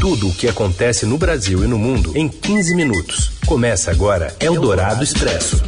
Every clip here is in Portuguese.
Tudo o que acontece no Brasil e no mundo em 15 minutos. Começa agora Eldorado Expresso.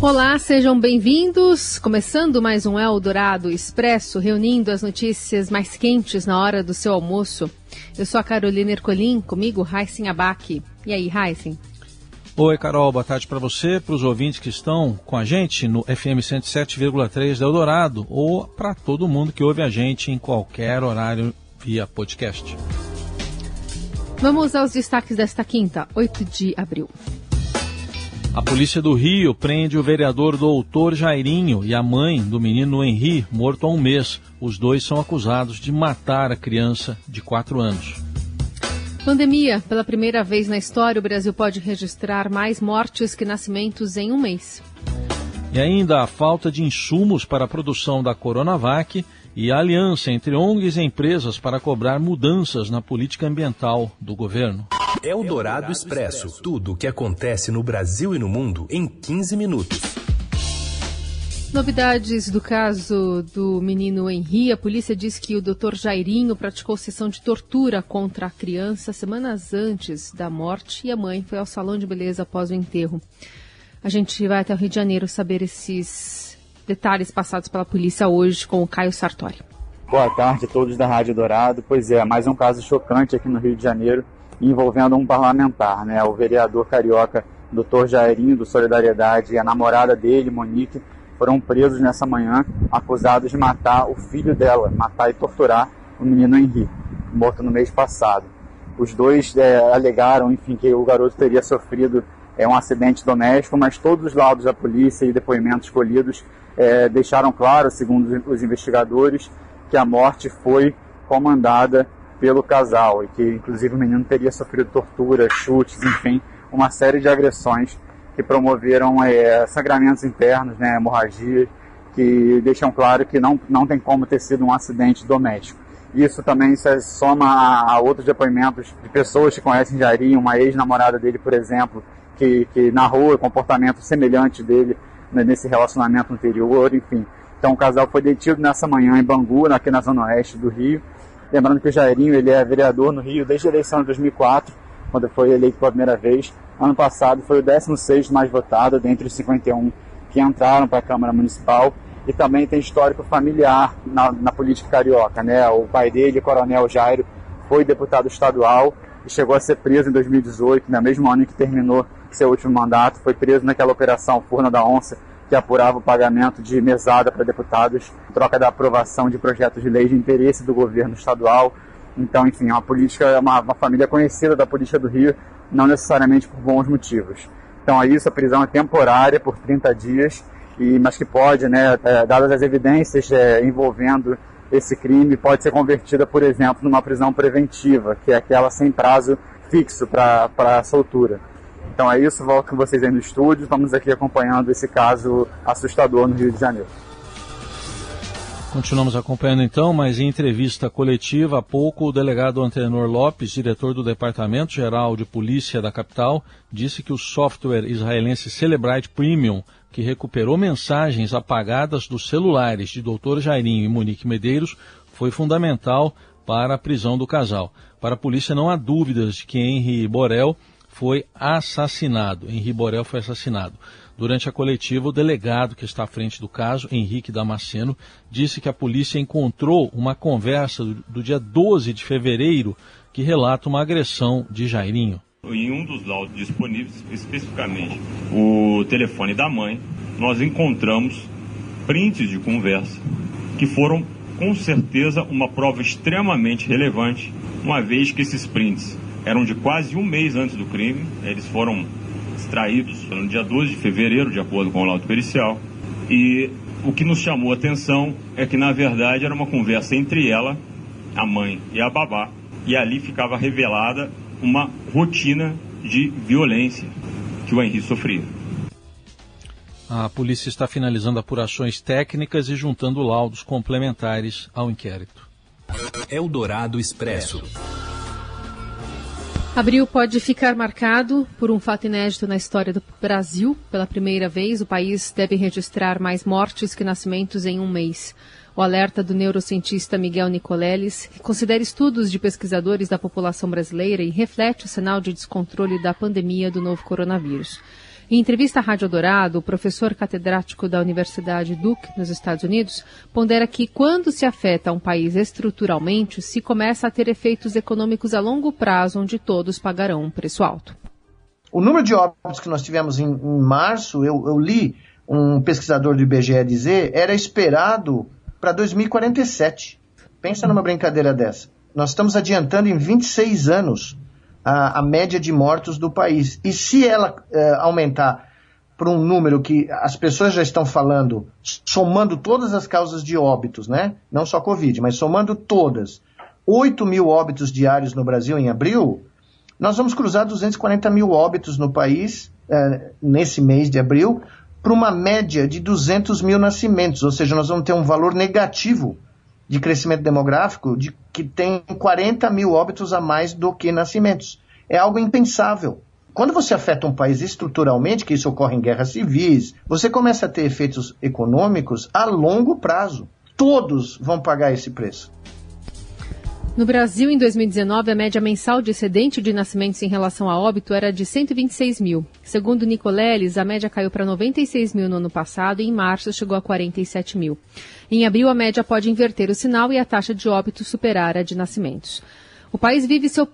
Olá, sejam bem-vindos. Começando mais um Eldorado Expresso, reunindo as notícias mais quentes na hora do seu almoço. Eu sou a Carolina Ercolim, comigo Raíssen Abac. E aí, Raíssen? Oi, Carol, boa tarde para você, para os ouvintes que estão com a gente no FM 107,3 da Eldorado ou para todo mundo que ouve a gente em qualquer horário via podcast. Vamos aos destaques desta quinta, 8 de abril. A polícia do Rio prende o vereador doutor Jairinho e a mãe do menino Henri, morto há um mês. Os dois são acusados de matar a criança de 4 anos. Pandemia. Pela primeira vez na história, o Brasil pode registrar mais mortes que nascimentos em um mês. E ainda a falta de insumos para a produção da Coronavac e a aliança entre ONGs e empresas para cobrar mudanças na política ambiental do governo. É o Dourado Expresso. Tudo o que acontece no Brasil e no mundo em 15 minutos. Novidades do caso do menino Henri. A polícia diz que o Dr. Jairinho praticou sessão de tortura contra a criança semanas antes da morte e a mãe foi ao salão de beleza após o enterro. A gente vai até o Rio de Janeiro saber esses detalhes passados pela polícia hoje com o Caio Sartori. Boa tarde a todos da Rádio Dourado. Pois é, mais um caso chocante aqui no Rio de Janeiro envolvendo um parlamentar, né? O vereador carioca Dr. Jairinho do Solidariedade e a namorada dele, Monique, foram presos nessa manhã, acusados de matar o filho dela, matar e torturar o menino Henri, morto no mês passado. Os dois é, alegaram, enfim, que o garoto teria sofrido é, um acidente doméstico, mas todos os laudos da polícia e depoimentos colhidos é, deixaram claro, segundo os investigadores, que a morte foi comandada pelo casal e que, inclusive, o menino teria sofrido tortura, chutes, enfim, uma série de agressões que promoveram é, sangramentos internos, né, hemorragias, que deixam claro que não, não tem como ter sido um acidente doméstico. Isso também se soma a, a outros depoimentos de pessoas que conhecem Jari, uma ex-namorada dele, por exemplo, que, que narrou o comportamento semelhante dele né, nesse relacionamento anterior, enfim. Então o casal foi detido nessa manhã em Bangu, aqui na zona oeste do Rio. Lembrando que o Jairinho ele é vereador no Rio desde a eleição de 2004, quando foi eleito pela primeira vez. Ano passado foi o 16 mais votado dentre os 51 que entraram para a Câmara Municipal e também tem histórico familiar na, na, política carioca. Né? O pai dele, Coronel Jairo, foi deputado estadual e chegou a ser preso em 2018, no mesmo ano que terminou seu último mandato. Foi preso naquela operação Furna da Onça, que apurava o pagamento de mesada para deputados, em troca da aprovação de projetos de lei de interesse do governo estadual. Então, enfim, é uma política, uma, uma família conhecida da política do Rio, não necessariamente por bons motivos. Então, é isso, a prisão é temporária por 30 dias, e, mas que pode, né, é, dadas as evidências é, envolvendo esse crime, pode ser convertida, por exemplo, numa prisão preventiva, que é aquela sem prazo fixo para soltura. Então é isso, volto com vocês aí no estúdio, estamos aqui acompanhando esse caso assustador no Rio de Janeiro. Continuamos acompanhando então, mas em entrevista coletiva há pouco, o delegado Antenor Lopes, diretor do Departamento Geral de Polícia da capital, disse que o software israelense Celebrite Premium, que recuperou mensagens apagadas dos celulares de Dr. Jairinho e Monique Medeiros, foi fundamental para a prisão do casal. Para a polícia não há dúvidas de que Henry Borel foi assassinado. Henri Borel foi assassinado. Durante a coletiva, o delegado que está à frente do caso, Henrique Damasceno, disse que a polícia encontrou uma conversa do, dia 12 de fevereiro que relata uma agressão de Jairinho. Em um dos laudos disponíveis, especificamente o telefone da mãe, nós encontramos prints de conversa que foram com certeza uma prova extremamente relevante, uma vez que esses prints eram de quase um mês antes do crime. Eles foram extraídos no dia 12 de fevereiro, de acordo com o laudo pericial. E o que nos chamou a atenção é que, na verdade, era uma conversa entre ela, a mãe e a babá, e ali ficava revelada uma rotina de violência que o Henri sofria. A polícia está finalizando apurações técnicas e juntando laudos complementares ao inquérito. Eldorado Expresso. Abril pode ficar marcado por um fato inédito na história do Brasil. Pela primeira vez, o país deve registrar mais mortes que nascimentos em um mês. O alerta do neurocientista Miguel Nicoleles considera estudos de pesquisadores da população brasileira e reflete o sinal de descontrole da pandemia do novo coronavírus. Em entrevista à Rádio Dourado, o professor catedrático da Universidade Duke, nos Estados Unidos, pondera que quando se afeta um país estruturalmente, se começa a ter efeitos econômicos a longo prazo, onde todos pagarão um preço alto. O número de óbitos que nós tivemos em, em março, eu, eu, li um pesquisador do IBGE dizer, era esperado para 2047. Pensa numa brincadeira dessa. Nós estamos adiantando em 26 anos a, a média de mortos do país. E se ela é, aumentar para um número que as pessoas já estão falando, somando todas as causas de óbitos, né? Não só Covid, mas somando todas, 8 mil óbitos diários no Brasil em abril, nós vamos cruzar 240 mil óbitos no país é, nesse mês de abril, para uma média de 200 mil nascimentos, ou seja, nós vamos ter um valor negativo de crescimento demográfico de que tem 40 mil óbitos a mais do que nascimentos. É algo impensável. Quando você afeta um país estruturalmente, que isso ocorre em guerras civis, você começa a ter efeitos econômicos a longo prazo. Todos vão pagar esse preço. No Brasil, em 2019, a média mensal de excedente de nascimentos em relação a óbito era de 126 mil. Segundo Nicoleles, a média caiu para 96 mil no ano passado e em março chegou a 47 mil. Em abril, a média pode inverter o sinal e a taxa de óbito superar a de nascimentos. O país vive seu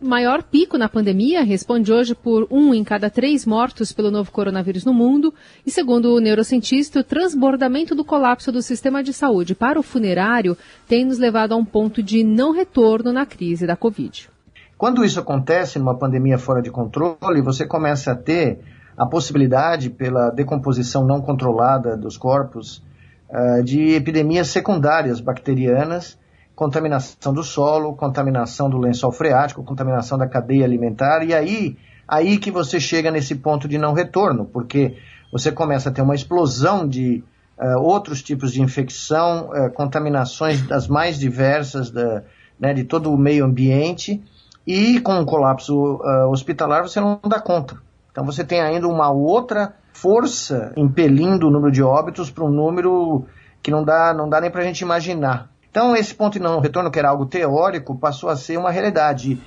maior pico na pandemia, responde hoje por um em cada três mortos pelo novo coronavírus no mundo. E segundo o neurocientista, o transbordamento do colapso do sistema de saúde para o funerário tem nos levado a um ponto de não retorno na crise da Covid. Quando isso acontece numa pandemia fora de controle, você começa a ter a possibilidade, pela decomposição não controlada dos corpos, eh, de epidemias secundárias bacterianas contaminação do solo, contaminação do lençol freático, contaminação da cadeia alimentar, e aí, aí que você chega nesse ponto de não retorno, porque você começa a ter uma explosão de uh, outros tipos de infecção, uh, contaminações das mais diversas da, né, de todo o meio ambiente, e com um colapso uh, hospitalar você não dá conta. Então você tem ainda uma outra força impelindo o número de óbitos para um número que não dá, não dá nem para a gente imaginar. Então, esse ponto de não retorno, que era algo teórico, passou a ser uma realidade.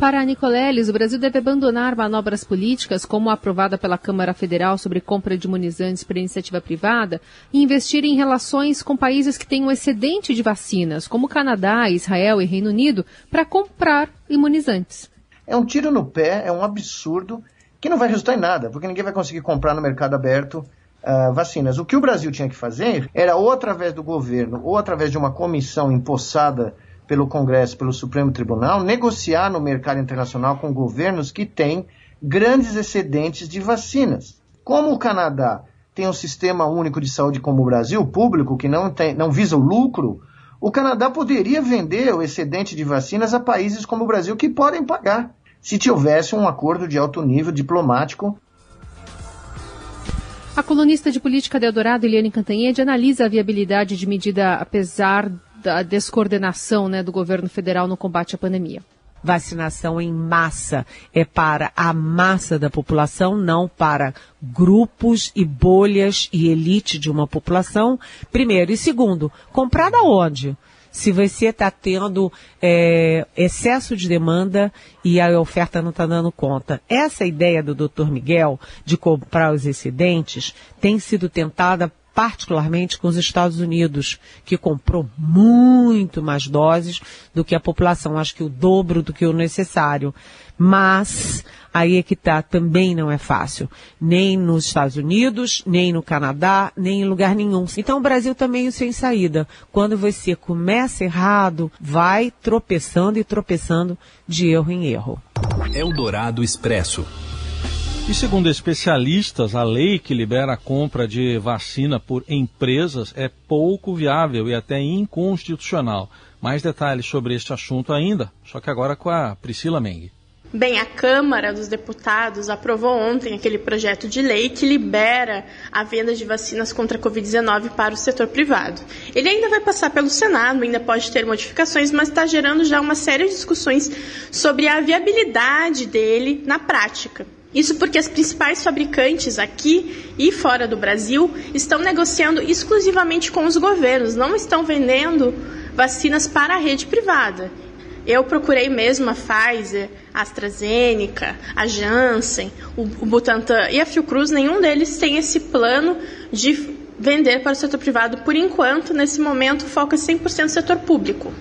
Para Nicoleles, o Brasil deve abandonar manobras políticas, como a aprovada pela Câmara Federal sobre compra de imunizantes por iniciativa privada, e investir em relações com países que têm um excedente de vacinas, como Canadá, Israel e Reino Unido, para comprar imunizantes. É um tiro no pé, é um absurdo, que não vai resultar em nada, porque ninguém vai conseguir comprar no mercado aberto uh, vacinas. O que o Brasil tinha que fazer era ou através do governo ou através de uma comissão empossada pelo Congresso, pelo Supremo Tribunal, negociar no mercado internacional com governos que têm grandes excedentes de vacinas. Como o Canadá tem um sistema único de saúde como o Brasil, público, que não, tem, não visa o lucro, o Canadá poderia vender o excedente de vacinas a países como o Brasil que podem pagar, se houvesse um acordo de alto nível diplomático a colunista de política de Eldorado, Eliane Cantanhede, analisa a viabilidade de medida apesar da descoordenação né, do governo federal no combate à pandemia. Vacinação em massa é para a massa da população, não para grupos e bolhas e elite de uma população. Primeiro. E segundo, comprada onde? Se você está tendo é, excesso de demanda e a oferta não está dando conta. Essa ideia do Dr. Miguel de comprar os excedentes tem sido tentada particularmente com os Estados Unidos, que comprou muito mais doses do que a população, acho que o dobro do que o necessário. Mas aí é que tá, também não é fácil. Nem nos Estados Unidos, nem no Canadá, nem em lugar nenhum. Então o Brasil também é sem saída. Quando você começa errado, vai tropeçando e tropeçando de erro em erro. Eldorado Expresso. E segundo especialistas, a lei que libera a compra de vacina por empresas é pouco viável e até inconstitucional. Mais detalhes sobre este assunto ainda, só que agora com a Priscila Meng. Bem, a Câmara dos Deputados aprovou ontem aquele projeto de lei que libera a venda de vacinas contra a Covid-19 para o setor privado. Ele ainda vai passar pelo Senado, ainda pode ter modificações, mas está gerando já uma série de discussões sobre a viabilidade dele na prática. Isso porque as principais fabricantes aqui e fora do Brasil estão negociando exclusivamente com os governos, não estão vendendo vacinas para a rede privada. Eu procurei mesmo a Pfizer, a AstraZeneca, a Janssen, o Butantan e a Fiocruz, nenhum deles tem esse plano de vender para o setor privado por enquanto, nesse momento, foca 100% no setor público.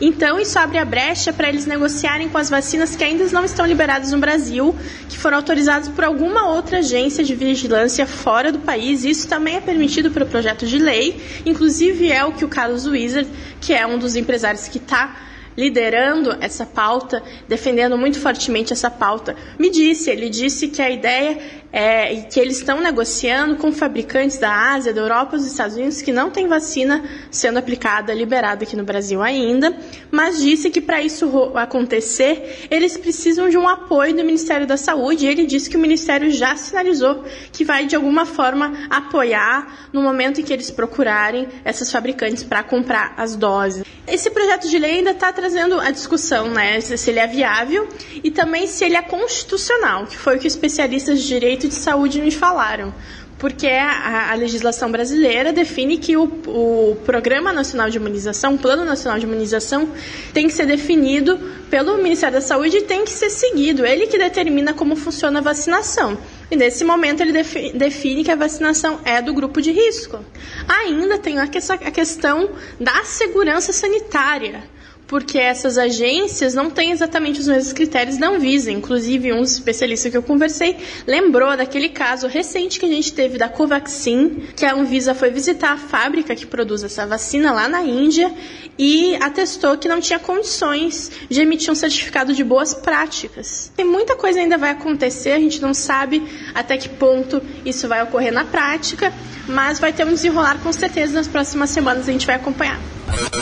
Então, isso abre a brecha para eles negociarem com as vacinas que ainda não estão liberadas no Brasil, que foram autorizadas por alguma outra agência de vigilância fora do país. Isso também é permitido pelo projeto de lei, inclusive é o que o Carlos Wizard, que é um dos empresários que está liderando essa pauta, defendendo muito fortemente essa pauta, me disse, ele disse que a ideia é, que eles estão negociando com fabricantes da Ásia, da Europa e dos Estados Unidos que não tem vacina sendo aplicada, liberada aqui no Brasil ainda, mas disse que para isso acontecer, eles precisam de um apoio do Ministério da Saúde. E ele disse que o Ministério já sinalizou que vai de alguma forma apoiar no momento em que eles procurarem essas fabricantes para comprar as doses. Esse projeto de lei ainda está trazendo a discussão, né, se ele é viável e também se ele é constitucional, que foi o que especialistas de direito direito de saúde me falaram. Porque a, a legislação brasileira define que o, o Programa Nacional de Imunização, o Plano Nacional de Imunização, tem que ser definido pelo Ministério da Saúde e tem que ser seguido. Ele que determina como funciona a vacinação. E nesse momento ele define que a vacinação é do grupo de risco. Ainda tem a questão da segurança sanitária porque essas agências não têm exatamente os mesmos critérios da Anvisa. Inclusive, um especialista que eu conversei lembrou daquele caso recente que a gente teve da Covaxin, que a Anvisa foi visitar a fábrica que produz essa vacina lá na Índia e atestou que não tinha condições de emitir um certificado de boas práticas. Tem muita coisa ainda vai acontecer, a gente não sabe até que ponto isso vai ocorrer na prática, mas vai ter um desenrolar com certeza nas próximas semanas a gente vai acompanhar.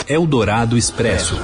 Eldorado Expresso.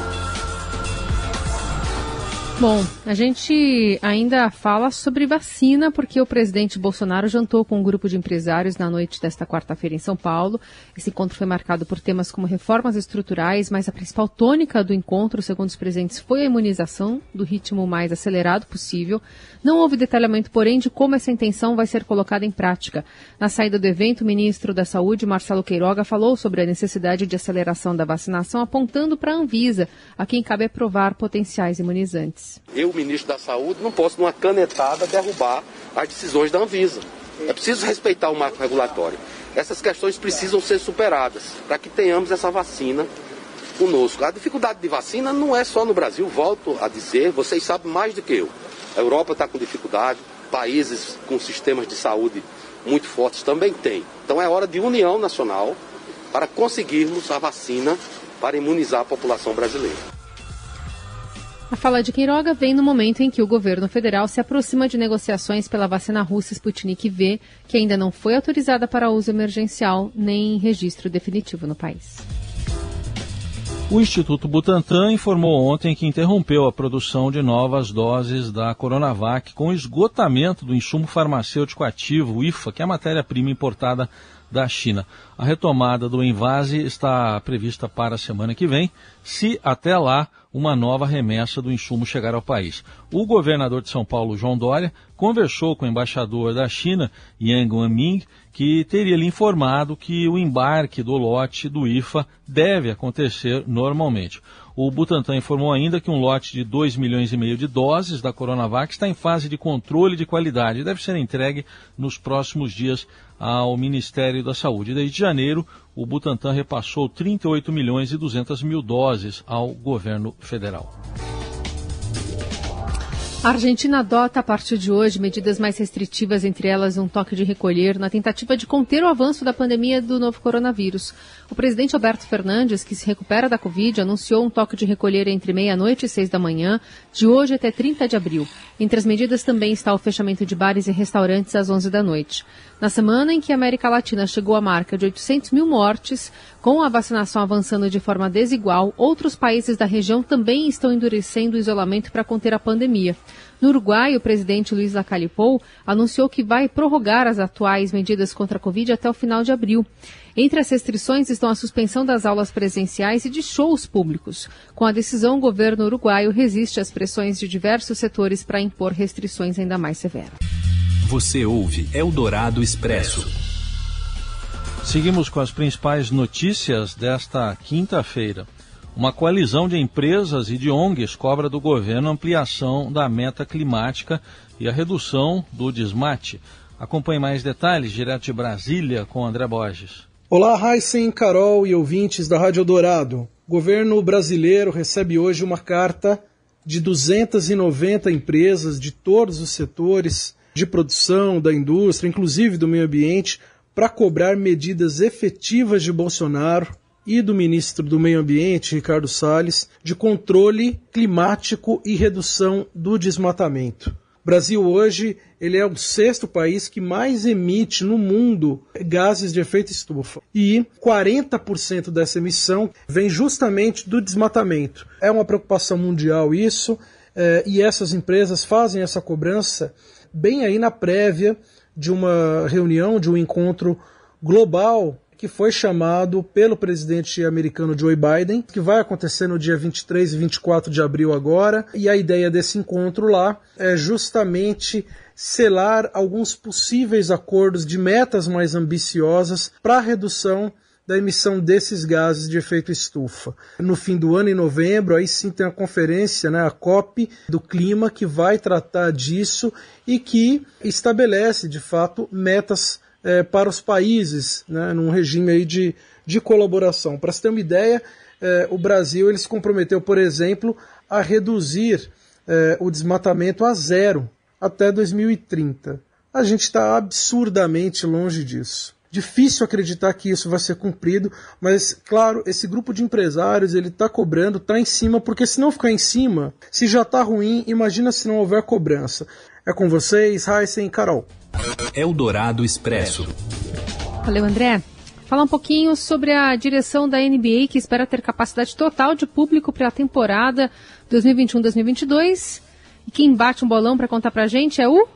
Bom, a gente ainda fala sobre vacina, porque o presidente Bolsonaro jantou com um grupo de empresários na noite desta quarta-feira em São Paulo. Esse encontro foi marcado por temas como reformas estruturais, mas a principal tônica do encontro, segundo os presentes, foi a imunização, do ritmo mais acelerado possível. Não houve detalhamento, porém, de como essa intenção vai ser colocada em prática. Na saída do evento, o ministro da Saúde, Marcelo Queiroga, falou sobre a necessidade de aceleração da vacinação, apontando para a Anvisa, a quem cabe aprovar potenciais imunizantes. Eu, ministro da Saúde, não posso, numa canetada, derrubar as decisões da Anvisa. É preciso respeitar o marco regulatório. Essas questões precisam ser superadas para que tenhamos essa vacina conosco. A dificuldade de vacina não é só no Brasil, volto a dizer, vocês sabem mais do que eu. A Europa está com dificuldade, países com sistemas de saúde muito fortes também têm. Então é hora de união nacional para conseguirmos a vacina para imunizar a população brasileira. A fala de Queiroga vem no momento em que o governo federal se aproxima de negociações pela vacina russa Sputnik V, que ainda não foi autorizada para uso emergencial nem registro definitivo no país. O Instituto Butantan informou ontem que interrompeu a produção de novas doses da Coronavac com esgotamento do insumo farmacêutico ativo, IFA, que é a matéria-prima importada da China. A retomada do envase está prevista para a semana que vem, se até lá uma nova remessa do insumo chegar ao país. O governador de São Paulo, João Dória, conversou com o embaixador da China, Yang Wanming, que teria lhe informado que o embarque do lote do IFA deve acontecer normalmente. O Butantan informou ainda que um lote de 2 milhões e meio de doses da Coronavac está em fase de controle de qualidade e deve ser entregue nos próximos dias ao Ministério da Saúde. Desde janeiro, o Butantan repassou 38 milhões e 200 mil doses ao governo federal. A Argentina adota a partir de hoje medidas mais restritivas, entre elas um toque de recolher, na tentativa de conter o avanço da pandemia do novo coronavírus. O presidente Alberto Fernandes, que se recupera da Covid, anunciou um toque de recolher entre meia-noite e seis da manhã, de hoje até 30 de abril. Entre as medidas também está o fechamento de bares e restaurantes às 11 da noite. Na semana em que a América Latina chegou à marca de 800 mil mortes, com a vacinação avançando de forma desigual, outros países da região também estão endurecendo o isolamento para conter a pandemia. No Uruguai, o presidente Luiz Lacalipou anunciou que vai prorrogar as atuais medidas contra a Covid até o final de abril. Entre as restrições estão a suspensão das aulas presenciais e de shows públicos. Com a decisão, o governo uruguaio resiste às pressões de diversos setores para impor restrições ainda mais severas. Você ouve Eldorado Expresso. Seguimos com as principais notícias desta quinta-feira. Uma coalizão de empresas e de ONGs cobra do governo ampliação da meta climática e a redução do desmate. Acompanhe mais detalhes direto de Brasília com André Borges. Olá, Heisen, Carol e ouvintes da Rádio Dourado. O governo brasileiro recebe hoje uma carta de 290 empresas de todos os setores de produção, da indústria, inclusive do meio ambiente, para cobrar medidas efetivas de Bolsonaro e do ministro do Meio Ambiente, Ricardo Salles, de controle climático e redução do desmatamento. Brasil hoje ele é o sexto país que mais emite no mundo gases de efeito estufa. E 40% dessa emissão vem justamente do desmatamento. É uma preocupação mundial isso, eh, e essas empresas fazem essa cobrança bem aí na prévia de uma reunião, de um encontro global que foi chamado pelo presidente americano Joe Biden, que vai acontecer no dia 23 e 24 de abril agora. E a ideia desse encontro lá é justamente selar alguns possíveis acordos de metas mais ambiciosas para a redução da emissão desses gases de efeito estufa. No fim do ano, em novembro, aí sim tem a conferência, né, a COP do clima, que vai tratar disso e que estabelece, de fato, metas é, para os países, né, num regime aí de, de colaboração. Para você ter uma ideia, é, o Brasil ele se comprometeu, por exemplo, a reduzir é, o desmatamento a zero até 2030. A gente está absurdamente longe disso. Difícil acreditar que isso vai ser cumprido, mas claro, esse grupo de empresários ele está cobrando, está em cima, porque se não ficar em cima, se já está ruim, imagina se não houver cobrança. É com vocês, Heisen e Carol. Eldorado Expresso. Valeu, André. Falar um pouquinho sobre a direção da NBA, que espera ter capacidade total de público para a temporada 2021-2022. E quem bate um bolão para contar pra gente é o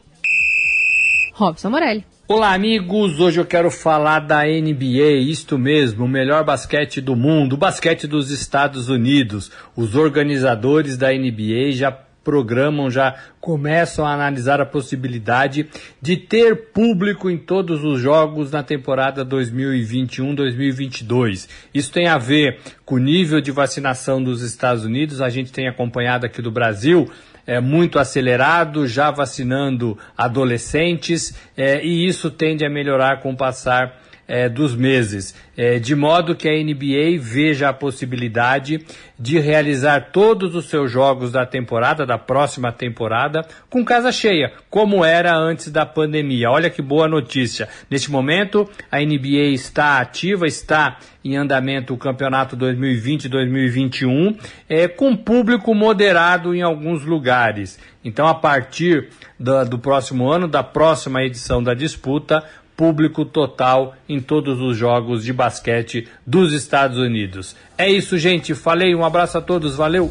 Robson Morelli. Olá, amigos! Hoje eu quero falar da NBA, isto mesmo, o melhor basquete do mundo, o basquete dos Estados Unidos. Os organizadores da NBA já programam, já começam a analisar a possibilidade de ter público em todos os jogos na temporada 2021-2022. Isso tem a ver com o nível de vacinação dos Estados Unidos, a gente tem acompanhado aqui do Brasil é, muito acelerado, já vacinando adolescentes, é, e isso tende a melhorar com o passar é, dos meses, é, de modo que a NBA veja a possibilidade de realizar todos os seus jogos da temporada, da próxima temporada, com casa cheia, como era antes da pandemia. Olha que boa notícia. Neste momento, a NBA está ativa, está em andamento o campeonato 2020-2021, é, com público moderado em alguns lugares. Então, a partir do, do próximo ano, da próxima edição da disputa, público total em todos os jogos de basquete dos Estados Unidos. É isso, gente. Falei, um abraço a todos, valeu!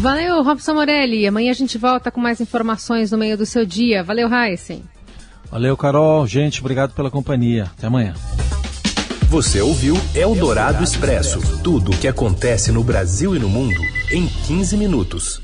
Valeu, Robson Morelli. Amanhã a gente volta com mais informações no meio do seu dia. Valeu, Heisen. Valeu, Carol. Gente, obrigado pela companhia. Até amanhã. Você ouviu Eldorado Expresso tudo o que acontece no Brasil e no mundo em 15 minutos.